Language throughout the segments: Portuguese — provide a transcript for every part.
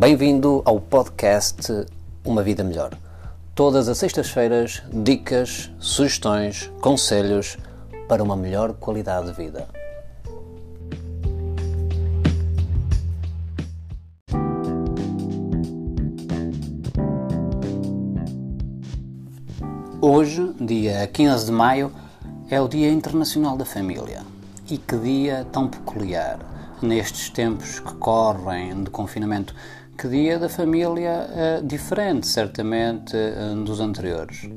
Bem-vindo ao podcast Uma Vida Melhor. Todas as sextas-feiras, dicas, sugestões, conselhos para uma melhor qualidade de vida. Hoje, dia 15 de maio, é o Dia Internacional da Família. E que dia tão peculiar nestes tempos que correm de confinamento. Que dia da família uh, diferente, certamente, uh, dos anteriores.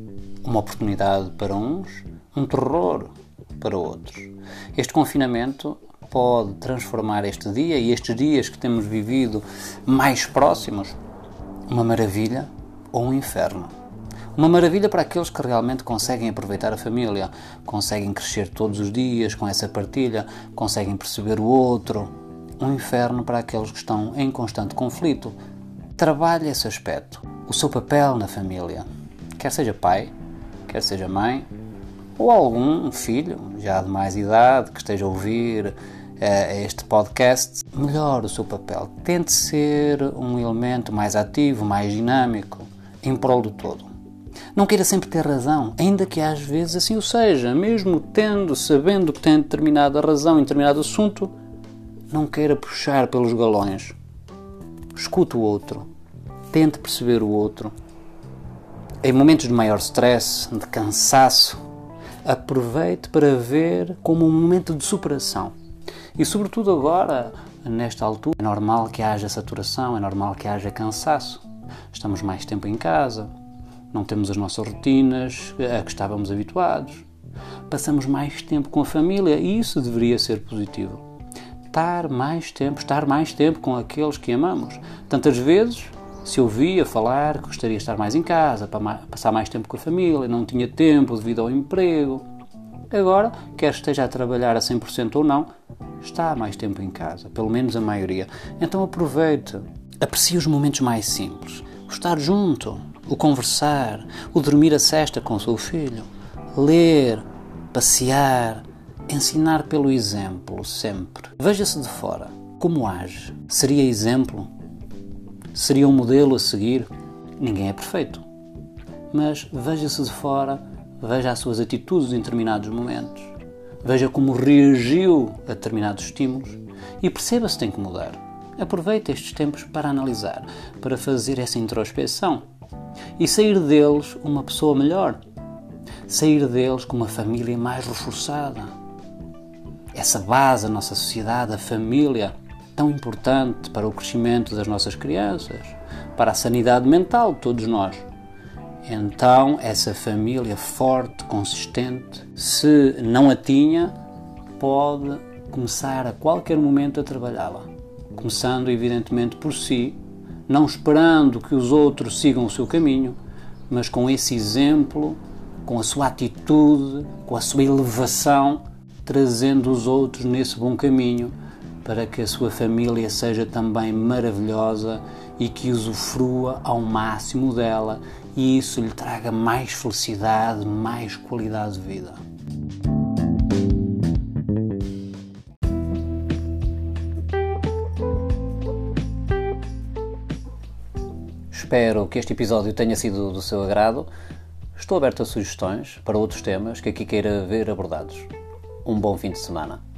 Uma oportunidade para uns, um terror para outros. Este confinamento pode transformar este dia e estes dias que temos vivido mais próximos uma maravilha ou um inferno. Uma maravilha para aqueles que realmente conseguem aproveitar a família, conseguem crescer todos os dias com essa partilha, conseguem perceber o outro. Um inferno para aqueles que estão em constante conflito. Trabalhe esse aspecto, o seu papel na família, quer seja pai, quer seja mãe, ou algum filho já de mais idade que esteja a ouvir uh, este podcast, melhore o seu papel. Tente ser um elemento mais ativo, mais dinâmico, em prol do todo. Não queira sempre ter razão, ainda que às vezes assim o seja, mesmo tendo, sabendo que tem determinada razão em determinado assunto, não queira puxar pelos galões. Escute o outro, tente perceber o outro. Em momentos de maior stress, de cansaço, aproveite para ver como um momento de superação. E sobretudo agora, nesta altura, é normal que haja saturação, é normal que haja cansaço. Estamos mais tempo em casa, não temos as nossas rotinas a que estávamos habituados. Passamos mais tempo com a família e isso deveria ser positivo. Estar mais tempo, estar mais tempo com aqueles que amamos. Tantas vezes se ouvia falar que gostaria de estar mais em casa, para passar mais tempo com a família, não tinha tempo devido ao emprego. Agora, quer esteja a trabalhar a 100% ou não, está mais tempo em casa, pelo menos a maioria. Então aproveite, aprecie os momentos mais simples. O estar junto, o conversar, o dormir a cesta com o seu filho, ler, passear, ensinar pelo exemplo, sempre. Veja-se de fora. Como age? Seria exemplo? Seria um modelo a seguir? Ninguém é perfeito. Mas veja-se de fora, veja as suas atitudes em determinados momentos, veja como reagiu a determinados estímulos e perceba se tem que mudar. Aproveite estes tempos para analisar, para fazer essa introspeção e sair deles uma pessoa melhor, sair deles com uma família mais reforçada. Essa base da nossa sociedade, a família, tão importante para o crescimento das nossas crianças, para a sanidade mental de todos nós. Então, essa família forte, consistente, se não a tinha, pode começar a qualquer momento a trabalhá-la. Começando, evidentemente, por si, não esperando que os outros sigam o seu caminho, mas com esse exemplo, com a sua atitude, com a sua elevação, trazendo os outros nesse bom caminho para que a sua família seja também maravilhosa e que usufrua ao máximo dela e isso lhe traga mais felicidade, mais qualidade de vida. Espero que este episódio tenha sido do seu agrado. Estou aberto a sugestões para outros temas que aqui queira ver abordados. Um bom fim de semana.